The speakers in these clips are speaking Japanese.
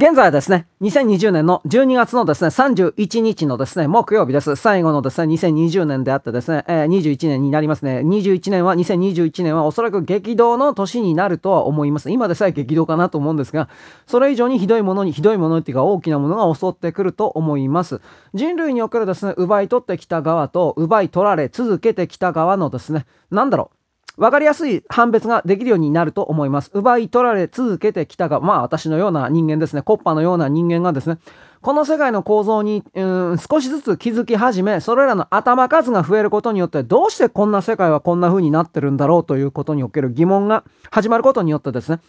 現在はですね、2020年の12月のですね、31日のですね、木曜日です。最後のですね、2020年であってですね、えー、21年になりますね。21年は、2021年はおそらく激動の年になるとは思います。今でさえ激動かなと思うんですが、それ以上にひどいものに、ひどいものっていうか大きなものが襲ってくると思います。人類におけるですね、奪い取ってきた側と、奪い取られ続けてきた側のですね、なんだろう、分かりやすい判別ができるようになると思います。奪い取られ続けてきたが、まあ私のような人間ですね、コッパのような人間がですね、この世界の構造に、うん、少しずつ気づき始め、それらの頭数が増えることによって、どうしてこんな世界はこんな風になってるんだろうということにおける疑問が始まることによってですね、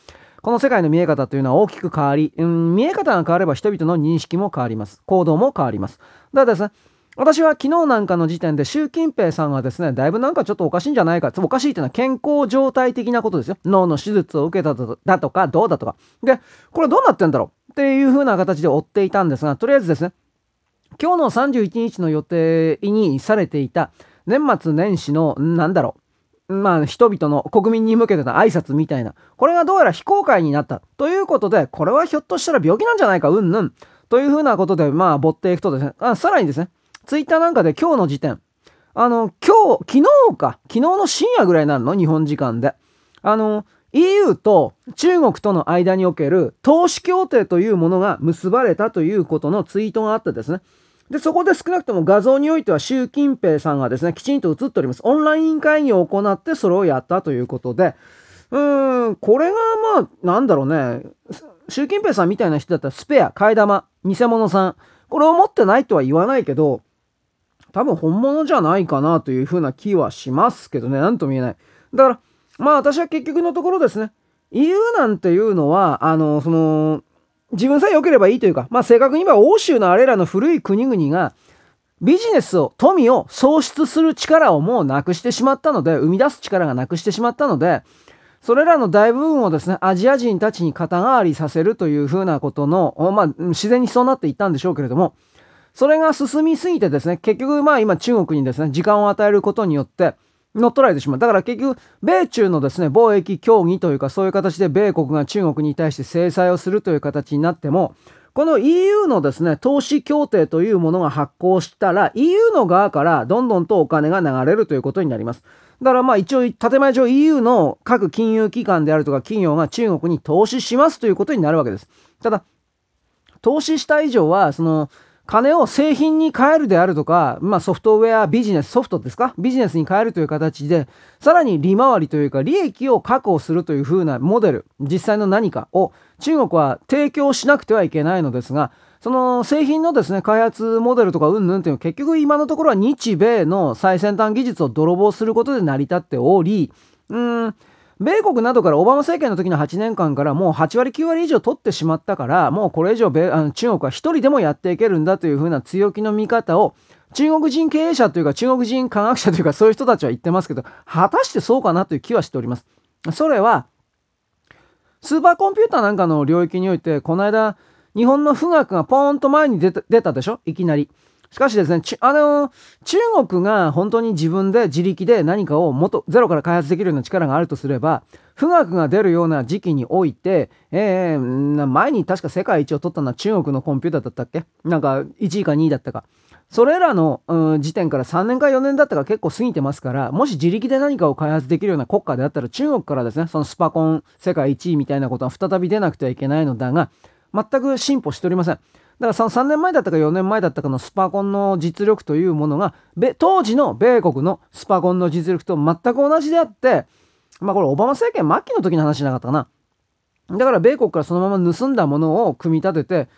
この世界の見え方というのは大きく変わり、うん、見え方が変われば人々の認識も変わります。行動も変わります。だからですね、私は昨日なんかの時点で習近平さんはですね、だいぶなんかちょっとおかしいんじゃないか。おかしいっていうのは健康状態的なことですよ。脳の手術を受けただとか、どうだとか。で、これどうなってんだろうっていう風な形で追っていたんですが、とりあえずですね、今日の31日の予定にされていた年末年始の、なんだろう。まあ、人々の国民に向けての挨拶みたいな。これがどうやら非公開になった。ということで、これはひょっとしたら病気なんじゃないか、うんぬん。というふうなことで、まあ、ぼっていくとですね、あさらにですね、ツイッターなんかで今日の時点、あの、今日、昨日か、昨日の深夜ぐらいになるの？日本時間で。あの、EU と中国との間における投資協定というものが結ばれたということのツイートがあってですね。で、そこで少なくとも画像においては習近平さんがですね、きちんと映っております。オンライン会議を行ってそれをやったということで、うーん、これがまあ、なんだろうね。習近平さんみたいな人だったらスペア、替え玉、偽物さん、これを持ってないとは言わないけど、多分本物じゃないかなというふうな気はしますけどね、なんとも言えない。だから、まあ私は結局のところですね、EU なんていうのは、あの、その、自分さえ良ければいいというか、まあ正確に言えば欧州のあれらの古い国々が、ビジネスを、富を創出する力をもうなくしてしまったので、生み出す力がなくしてしまったので、それらの大部分をですね、アジア人たちに肩代わりさせるというふうなことの、まあ、自然にそうなっていったんでしょうけれども、それが進みすぎてですね、結局まあ今中国にですね、時間を与えることによって、乗っ取られてしまう。だから結局、米中のですね、貿易協議というか、そういう形で米国が中国に対して制裁をするという形になっても、この EU のですね、投資協定というものが発行したら、EU の側からどんどんとお金が流れるということになります。だからまあ一応、建前上 EU の各金融機関であるとか企業が中国に投資しますということになるわけです。ただ、投資した以上は、その、金を製品に変えるであるとか、まあソフトウェアビジネス、ソフトですか？ビジネスに変えるという形で、さらに利回りというか利益を確保するという風なモデル、実際の何かを中国は提供しなくてはいけないのですが、その製品のですね、開発モデルとかうんぬんっていうのは結局今のところは日米の最先端技術を泥棒することで成り立っており、うん、米国などからオバマ政権の時の8年間からもう8割9割以上取ってしまったから、もうこれ以上米あの中国は一人でもやっていけるんだというふうな強気の見方を中国人経営者というか中国人科学者というかそういう人たちは言ってますけど、果たしてそうかなという気はしております。それは、スーパーコンピューターなんかの領域において、この間、日本の富岳がポーンと前に出た出たでしょ？いきなり。しかしですね、あの、中国が本当に自分で自力で何かを元、ゼロから開発できるような力があるとすれば、富岳が出るような時期において、えー、前に確か世界一を取ったのは中国のコンピューターだったっけ？なんか1位か2位だったか。それらの、うん、時点から3年か4年だったか結構過ぎてますから、もし自力で何かを開発できるような国家であったら中国からですね、そのスパコン世界1位みたいなことは再び出なくてはいけないのだが、全く進歩しておりません。だからその3年前だったか4年前だったかのスパコンの実力というものが、当時の米国のスパコンの実力と全く同じであって、まあこれオバマ政権末期の時の話じゃなかったかな。だから米国からそのまま盗んだものを組み立てて、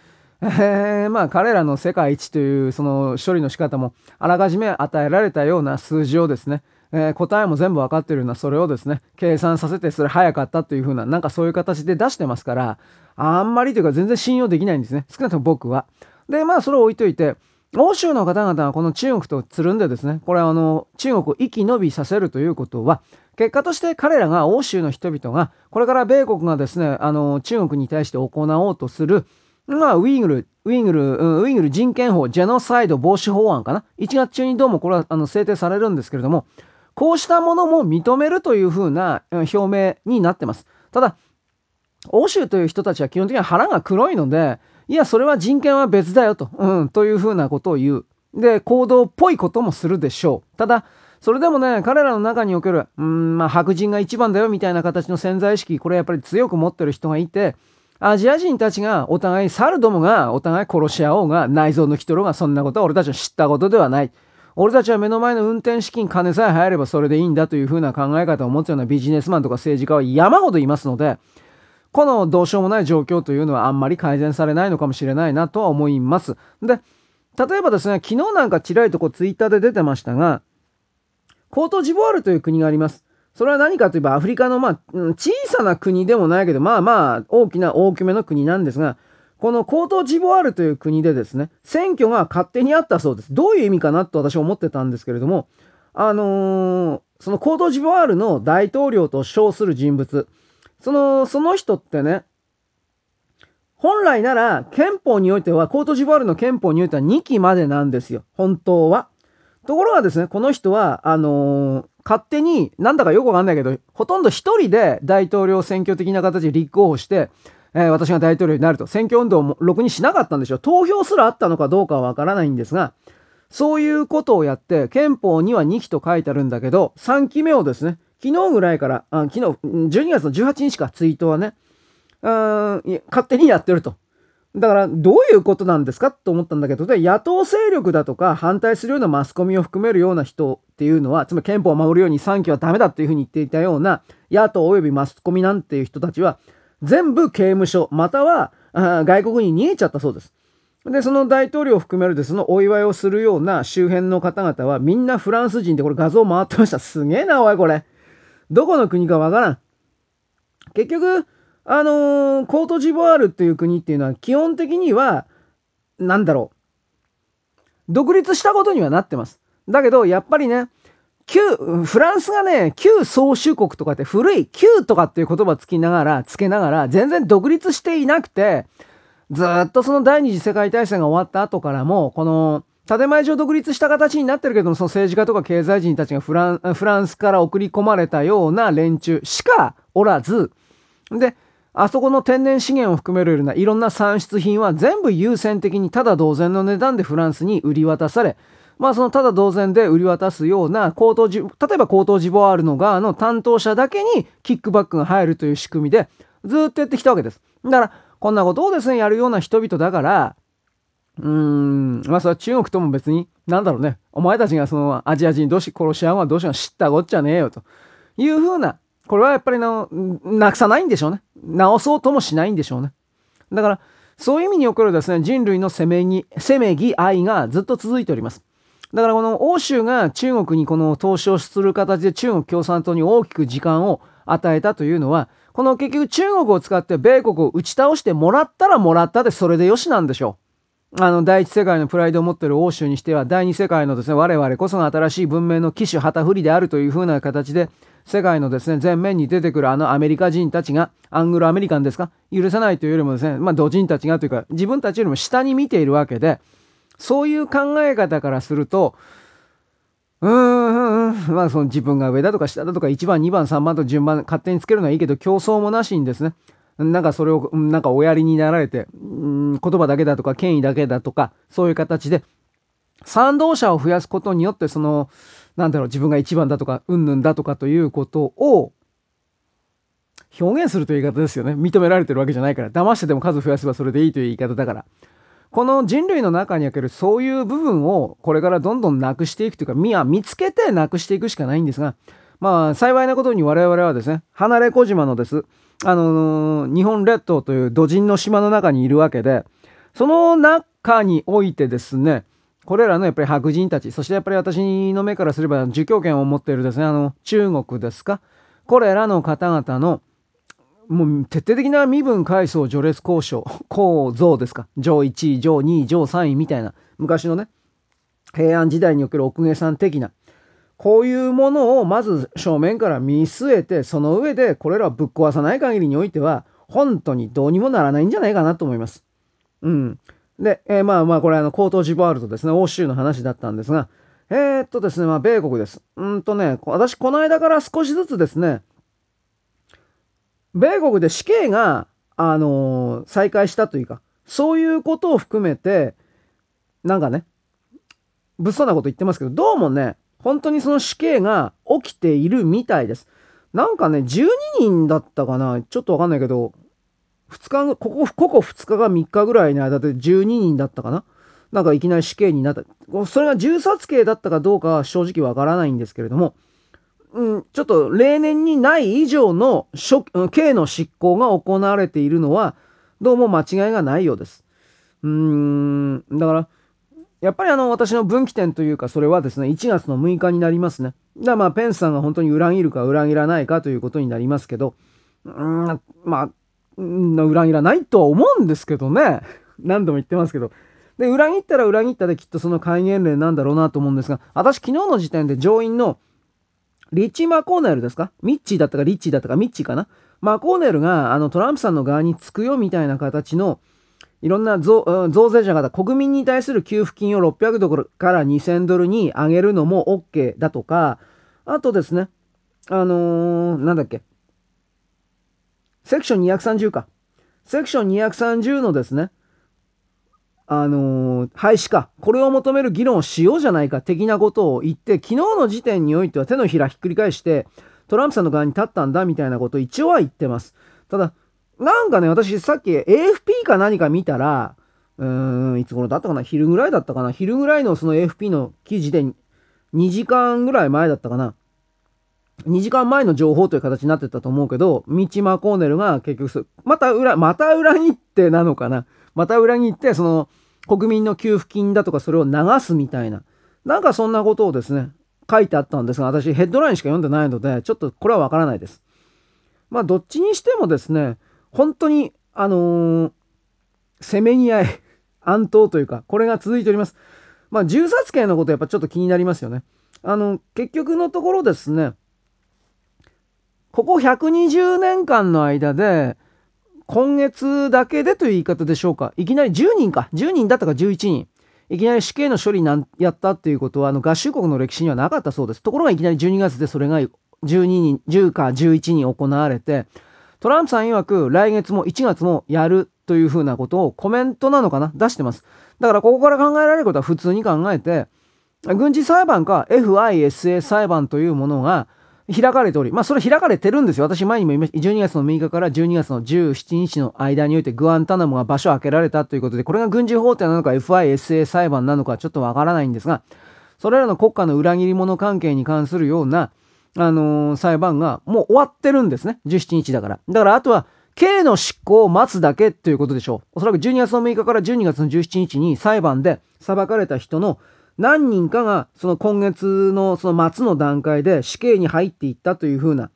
えー、まあ彼らの世界一というその処理の仕方もあらかじめ与えられたような数字をですね、えー、答えも全部分かってるようなそれをですね、計算させてそれ早かったというふうな、なんかそういう形で出してますから、あんまりというか全然信用できないんですね。少なくとも僕は。で、まあそれを置いといて、欧州の方々はこの中国とつるんでですね、これあの、中国を生き延びさせるということは、結果として彼らが欧州の人々が、これから米国がですね、あの、中国に対して行おうとする、まあ、ウィングル、ウィングル、ウィングル人権法、ジェノサイド防止法案かな。1月中にどうもこれはあの制定されるんですけれども、こうしたものも認めるというふうな表明になってます。ただ、欧州という人たちは基本的には腹が黒いので、いや、それは人権は別だよと、うん、というふうなことを言う。で、行動っぽいこともするでしょう。ただ、それでもね、彼らの中における、うん、まあ、白人が一番だよみたいな形の潜在意識、これやっぱり強く持ってる人がいて、アジア人たちがお互い、猿どもがお互い殺し合おうが、内臓抜き取ろうが、そんなことは俺たちの知ったことではない。俺たちは目の前の運転資金、金さえ入ればそれでいいんだというふうな考え方を持つようなビジネスマンとか政治家は山ほどいますので、このどうしようもない状況というのはあんまり改善されないのかもしれないなとは思います。で、例えばですね、昨日なんかちらりとこうツイッターで出てましたが、コートジボワールという国があります。それは何かといえばアフリカのまあ、小さな国でもないけど、まあまあ大きな大きめの国なんですが、このコートジボワールという国でですね、選挙が勝手にあったそうです。どういう意味かなと私は思ってたんですけれども、あのー、そのコートジボワールの大統領と称する人物、その、その人ってね、本来なら憲法においては、コートジボワールの憲法においては2期までなんですよ。本当は。ところがですね、この人は、あのー、勝手に、なんだかよくわかんないけど、ほとんど一人で大統領選挙的な形で立候補して、えー、私が大統領になると、選挙運動もろくにしなかったんでしょう。投票すらあったのかどうかはわからないんですが、そういうことをやって、憲法には2期と書いてあるんだけど、3期目をですね、昨日ぐらいから、あ昨日、12月の18日か、ツイートはね、勝手にやってると。だから、どういうことなんですかと思ったんだけど、で、野党勢力だとか、反対するようなマスコミを含めるような人っていうのは、つまり憲法を守るように3期はダメだっていうふうに言っていたような、野党及びマスコミなんていう人たちは、全部刑務所、または外国に逃げちゃったそうです。で、その大統領を含めるで、そのお祝いをするような周辺の方々は、みんなフランス人で、これ画像回ってました。すげえな、おい、これ。どこの国かわからん。結局、あのー、コートジボワールっていう国っていうのは基本的には、なんだろう。独立したことにはなってます。だけど、やっぱりね、旧、フランスがね、旧宗主国とかって古い、旧とかっていう言葉つきながら、つけながら、全然独立していなくて、ずっとその第二次世界大戦が終わった後からも、この、建前上独立した形になってるけども、その政治家とか経済人たちがフランフランスから送り込まれたような連中しかおらず、で、あそこの天然資源を含めるようないろんな産出品は全部優先的にただ同然の値段でフランスに売り渡され、まあそのただ同然で売り渡すような高等、例えば高等ジボワールの側の担当者だけにキックバックが入るという仕組みでずっとやってきたわけです。だから、こんなことをですね、やるような人々だから、うーん、まあそれは中国とも別に、なんだろうね、お前たちがそのアジア人同士殺し合うのはどうしよう知ったこっちゃねえよというふうなこれはやっぱりな、なくさないんでしょうね。直そうともしないんでしょうね。だから、そういう意味におけるですね、人類のせめぎ、せめぎ愛がずっと続いております。だからこの欧州が中国にこの投資をする形で中国共産党に大きく時間を与えたというのは、この結局中国を使って米国を打ち倒してもらったらもらったでそれでよしなんでしょう。あの、第一世界のプライドを持っている欧州にしては、第二世界のです。ね、我々こそが新しい文明の機種旗振りであるというふうな形で、世界のですね、前面に出てくるあのアメリカ人たちが、アングロアメリカンですか？許さないというよりもですね、まあ、土人たちがというか、自分たちよりも下に見ているわけで、そういう考え方からすると、うーん、まあその自分が上だとか下だとか1番、2番、3番と順番勝手につけるのはいいけど、競争もなしにですね、なんかそれを、なんかおやりになられて、うん、言葉だけだとか、権威だけだとか、そういう形で、賛同者を増やすことによって、その、なんだろう、自分が一番だとか、うんぬんだとかということを、表現するという言い方ですよね。認められてるわけじゃないから。騙してでも数増やせばそれでいいという言い方だから。この人類の中におけるそういう部分をこれからどんどんなくしていくというか、見見つけてなくしていくしかないんですが、まあ、幸いなことに我々はですね、離れ小島のです、あのー、日本列島という土人の島の中にいるわけで、その中においてですね、これらのやっぱり白人たち、そしてやっぱり私の目からすれば受教権を持っているですね、あの、中国ですか。これらの方々の、もう徹底的な身分階層序列交渉、構造ですか。上1位、上2位、上3位みたいな、昔のね、平安時代における奥下さん的な、こういうものをまず正面から見据えて、その上でこれらをぶっ壊さない限りにおいては、本当にどうにもならないんじゃないかなと思います。うん。で、えー、まあまあ、これあの、コートジボワールとですね、欧州の話だったんですが、えー、っとですね、まあ、米国です。うんとね、私、この間から少しずつですね、米国で死刑があのー、再開したというか、そういうことを含めて、なんかね、物騒なこと言ってますけど、どうもね、本当にその死刑が起きているみたいです。なんかね、12人だったかなちょっとわかんないけど、2日、ここ、ここ2日が3日ぐらいの間で12人だったかななんかいきなり死刑になった。それが銃殺刑だったかどうかは正直わからないんですけれども、うん、ちょっと例年にない以上の刑の執行が行われているのは、どうも間違いがないようです。うーん、だから、やっぱりあの、私の分岐点というか、それはですね、1月の6日になりますね。だまあ、ペンスさんが本当に裏切るか裏切らないかということになりますけど、うーん、まあ、裏切らないとは思うんですけどね。何度も言ってますけど。で、裏切ったら裏切ったできっとその戒厳令なんだろうなと思うんですが、私昨日の時点で上院のリッチ・マコーネルですか？ミッチーだったかリッチーだったかミッチーかな？マコーネルがあのトランプさんの側につくよみたいな形のいろんな増税者方、国民に対する給付金を600ドルから2000ドルに上げるのも OK だとか、あとですね、あのー、なんだっけ、セクション230か。セクション230のですね、あのー、廃止か。これを求める議論をしようじゃないか的なことを言って、昨日の時点においては手のひらひっくり返して、トランプさんの側に立ったんだみたいなことを一応は言ってます。ただ、なんかね、私さっき AFP か何か見たら、うーん、いつ頃だったかな？昼ぐらいだったかな？昼ぐらいのその AFP の記事で2時間ぐらい前だったかな？2時間前の情報という形になってたと思うけど、ミチマコーネルが結局、また裏、また裏切ってなのかな？また裏切って、その、国民の給付金だとかそれを流すみたいな。なんかそんなことをですね、書いてあったんですが、私ヘッドラインしか読んでないので、ちょっとこれはわからないです。まあ、どっちにしてもですね、本当に、あのー、せめぎ合い、暗闘というか、これが続いております。まあ、銃殺刑のことやっぱちょっと気になりますよね。あの、結局のところですね、ここ120年間の間で、今月だけでという言い方でしょうか。いきなり10人か。10人だったか11人。いきなり死刑の処理なんやったっていうことは、あの合衆国の歴史にはなかったそうです。ところがいきなり12月でそれが12人、10か11人行われて、トランプさん曰く来月も1月もやるというふうなことをコメントなのかな？出してます。だからここから考えられることは普通に考えて、軍事裁判か FISA 裁判というものが開かれており、まあそれ開かれてるんですよ。私前にも言いました。12月の6日から12月の17日の間においてグアンタナモが場所を開けられたということで、これが軍事法廷なのか FISA 裁判なのかちょっとわからないんですが、それらの国家の裏切り者関係に関するようなあのー、裁判がもう終わってるんですね。17日だから。だからあとは、刑の執行を待つだけということでしょう。おそらく12月の6日から12月の17日に裁判で裁かれた人の何人かがその今月のその末の段階で死刑に入っていったというふうな、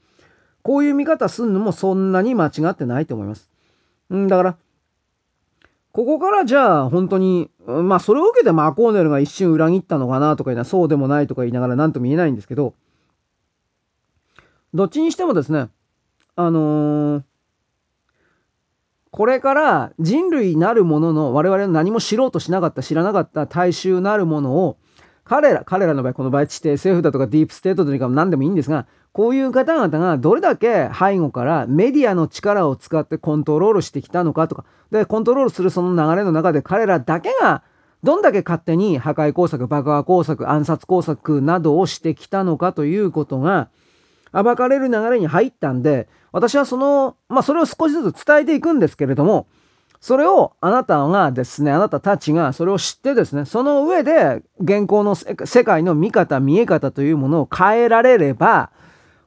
こういう見方すんのもそんなに間違ってないと思います。うんだから、ここからじゃあ本当に、まあそれを受けてマコーネルが一瞬裏切ったのかなとか言いなそうでもないとか言いながら何とも言えないんですけど、どっちにしてもですね、あのー、これから人類なるものの我々の何も知ろうとしなかった、知らなかった大衆なるものを、彼ら、彼らの場合、この場合、地底政府だとかディープステートとか何でもいいんですが、こういう方々がどれだけ背後からメディアの力を使ってコントロールしてきたのかとか、で、コントロールするその流れの中で彼らだけがどんだけ勝手に破壊工作、爆破工作、暗殺工作などをしてきたのかということが、暴かれる流れに入ったんで、私はその、まあそれを少しずつ伝えていくんですけれども、それをあなたがですね、あなたたちがそれを知ってですね、その上で現行の世界の見方、見え方というものを変えられれば、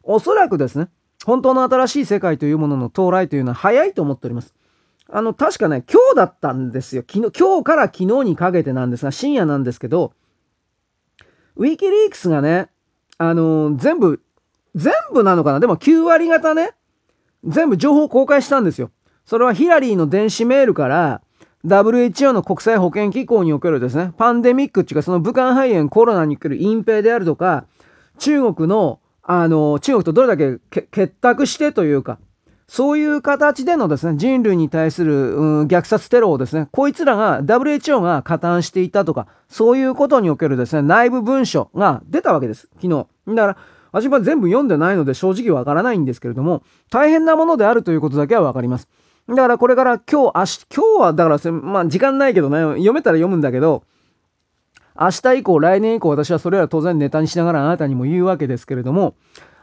おそらくですね、本当の新しい世界というものの到来というのは早いと思っております。あの、確かね、今日だったんですよ。昨日、今日から昨日にかけてなんですが、深夜なんですけど、ウィキリークスがね、あのー、全部全部なのかな？でも9割方ね、全部情報公開したんですよ。それはヒラリーの電子メールから、WHO の国際保健機構におけるですね、パンデミックっていうかその武漢肺炎コロナにおける隠蔽であるとか、中国の、あの、中国とどれだけ結託してというか、そういう形でのですね、人類に対する、うん、虐殺テロをですね、こいつらが WHO が加担していたとか、そういうことにおけるですね、内部文書が出たわけです、昨日。だから、私は全部読んでないので正直わからないんですけれども、大変なものであるということだけはわかります。だからこれから今日、明日、今日はだから、まあ時間ないけどね、読めたら読むんだけど、明日以降、来年以降、私はそれら当然ネタにしながらあなたにも言うわけですけれども、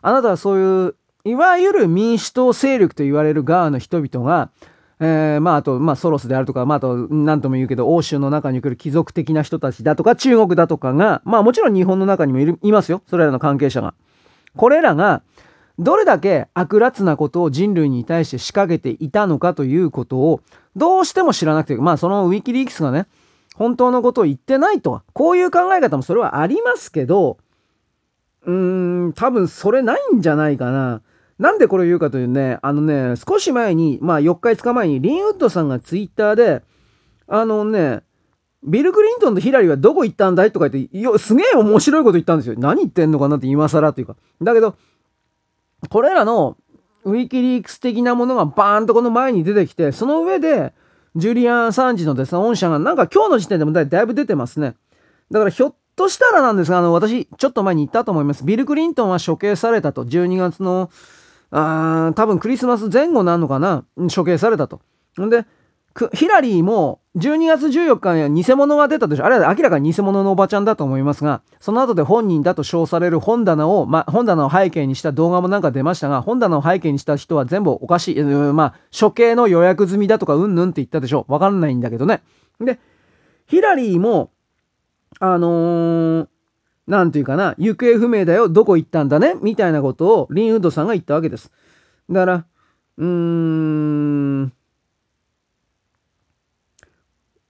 あなたはそういう、いわゆる民主党勢力と言われる側の人々が、えー、まあ、あと、まあ、ソロスであるとか、まあ、あと、何とも言うけど、欧州の中に来る貴族的な人たちだとか、中国だとかが、まあ、もちろん日本の中にもいる、いますよ。それらの関係者が。これらが、どれだけ悪辣なことを人類に対して仕掛けていたのかということを、どうしても知らなくて、まあ、そのウィキリークスがね、本当のことを言ってないとは、こういう考え方もそれはありますけど、うーん、多分それないんじゃないかな。なんでこれを言うかというね、あのね、少し前に、まあ4日5日前にリンウッドさんがツイッターで、あのね、ビル・クリントンとヒラリーはどこ行ったんだい？とか言って、よ、すげえ面白いこと言ったんですよ。何言ってんのかなって今更というか。だけど、これらのウィキリークス的なものがバーンとこの前に出てきて、その上で、ジュリアン・サンジのですね、御社がなんか今日の時点でもだいぶ出てますね。だからひょっとしたらなんですが、あの、私、ちょっと前に言ったと思います。ビル・クリントンは処刑されたと。12月の、あ多分クリスマス前後なのかな？処刑されたと。んで、ヒラリーも12月14日には偽物が出たでしょ。あれは明らかに偽物のおばちゃんだと思いますが、その後で本人だと称される本棚を、ま、本棚を背景にした動画もなんか出ましたが、本棚を背景にした人は全部おかしい。まあ、処刑の予約済みだとかうんぬんって言ったでしょ。わかんないんだけどね。で、ヒラリーも、あのー、なんていうかな、行方不明だよ、どこ行ったんだね、みたいなことをリンウッドさんが言ったわけです。だから、うーん、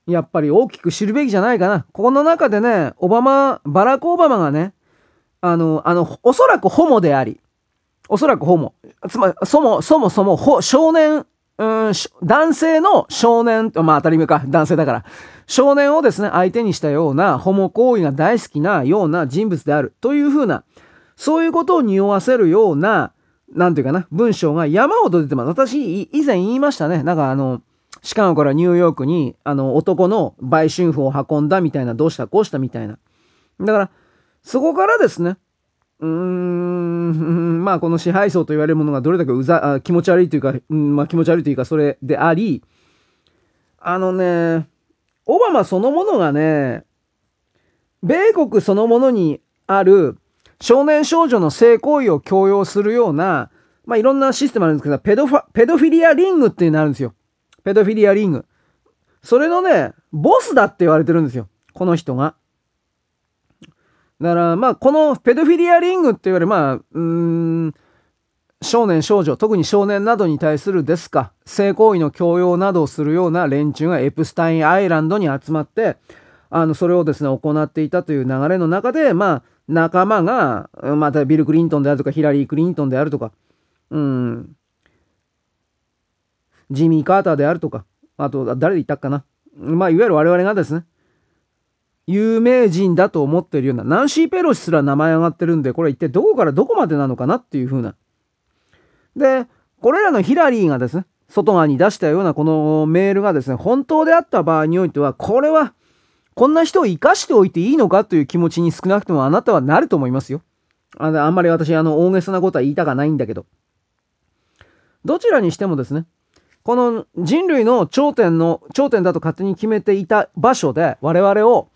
やっぱり大きく知るべきじゃないかな。ここの中でね、オバマ、バラク・オバマがね、あの、あの、おそらくホモであり、おそらくホモ。つまり、そも、そもそも、ほ少年、うん、男性の少年、まあ当たり前か、男性だから。少年をですね、相手にしたようなホモ行為が大好きなような人物であるというふうな、そういうことを匂わせるような、なんていうかな、文章が山ほど出てます。私、以前言いましたね。なんかあの、シカゴからニューヨークに、あの、男の売春婦を運んだみたいな、どうしたこうしたみたいな。だから、そこからですね、うーん、まあ、この支配層と言われるものがどれだけうざ、あ気持ち悪いというか、うん、まあ気持ち悪いというか、それであり、あのね、オバマそのものがね、米国そのものにある少年少女の性行為を強要するような、まあ、いろんなシステムあるんですけど、ペドファ、ペドフィリアリングっていうのあるんですよ。ペドフィリアリング。それのね、ボスだって言われてるんですよ。この人が。だから、まあ、このペドフィリアリングって言われる、まあ、うん、少年少女、特に少年などに対するですか、性行為の強要などをするような連中がエプスタインアイランドに集まって、あの、それをですね、行っていたという流れの中で、まあ、仲間が、またビル・クリントンであるとか、ヒラリー・クリントンであるとか、うん、ジミー・カーターであるとか、あと、誰で言ったかな。まあ、いわゆる我々がですね、有名人だと思ってるような、ナンシー・ペロシすら名前上がってるんで、これ一体どこからどこまでなのかなっていう風な。で、これらのヒラリーがですね、外側に出したようなこのメールがですね、本当であった場合においては、これは、こんな人を生かしておいていいのかという気持ちに少なくともあなたはなると思いますよ。ああんまり私、あの、大げさなことは言いたかないんだけど。どちらにしてもですね、この人類の頂点の、頂点だと勝手に決めていた場所で我々を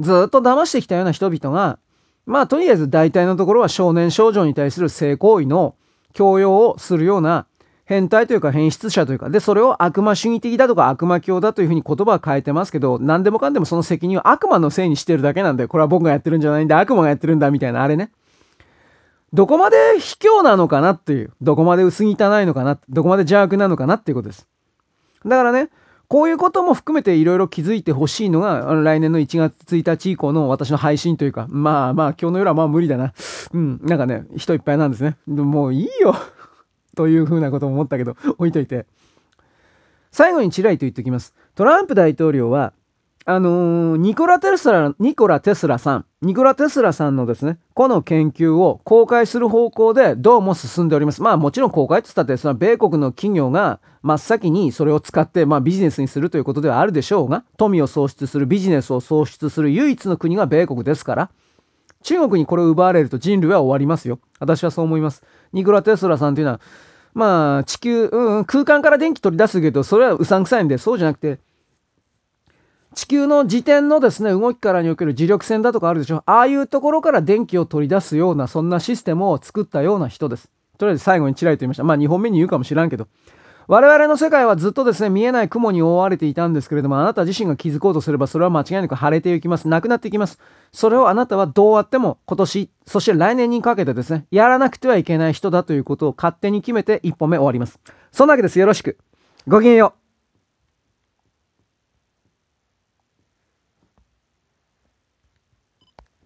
ずっと騙してきたような人々が、まあとりあえず大体のところは少年少女に対する性行為の強要をするような変態というか変質者というか、で、それを悪魔主義的だとか悪魔教だというふうに言葉は変えてますけど、何でもかんでもその責任を悪魔のせいにしてるだけなんで、これは僕がやってるんじゃないんだ、悪魔がやってるんだみたいなあれね。どこまで卑怯なのかなっていう、どこまで薄汚いのかな、どこまで邪悪なのかなっていうことです。だからね、こういうことも含めていろいろ気づいてほしいのが、来年の1月1日以降の私の配信というか、まあまあ今日の夜はまあ無理だな。うん、なんかね、人いっぱいなんですね。もういいよ というふうなことも思ったけど、置いといて。最後にちらりと言っておきます。トランプ大統領は、あのー、ニコラ・テスラ、ニコラ・テスラさん、ニコラ・テスラさんのですね、この研究を公開する方向でどうも進んでおります。まあもちろん公開って言ったって、その米国の企業が真っ先にそれを使って、まあビジネスにするということではあるでしょうが、富を創出する、ビジネスを創出する唯一の国が米国ですから、中国にこれを奪われると人類は終わりますよ。私はそう思います。ニコラ・テスラさんというのは、まあ、地球、うん、空間から電気取り出すけど、それはうさんくさいんで、そうじゃなくて、地球の自転のですね、動きからにおける磁力線だとかあるでしょ。ああいうところから電気を取り出すような、そんなシステムを作ったような人です。とりあえず最後にちらりと言いました。まあ2本目に言うかもしらんけど。我々の世界はずっとですね、見えない雲に覆われていたんですけれども、あなた自身が気づこうとすれば、それは間違いなく晴れていきます。なくなっていきます。それをあなたはどうあっても今年、そして来年にかけてですね、やらなくてはいけない人だということを勝手に決めて1本目終わります。そんなわけです。よろしく。ごきげんよう。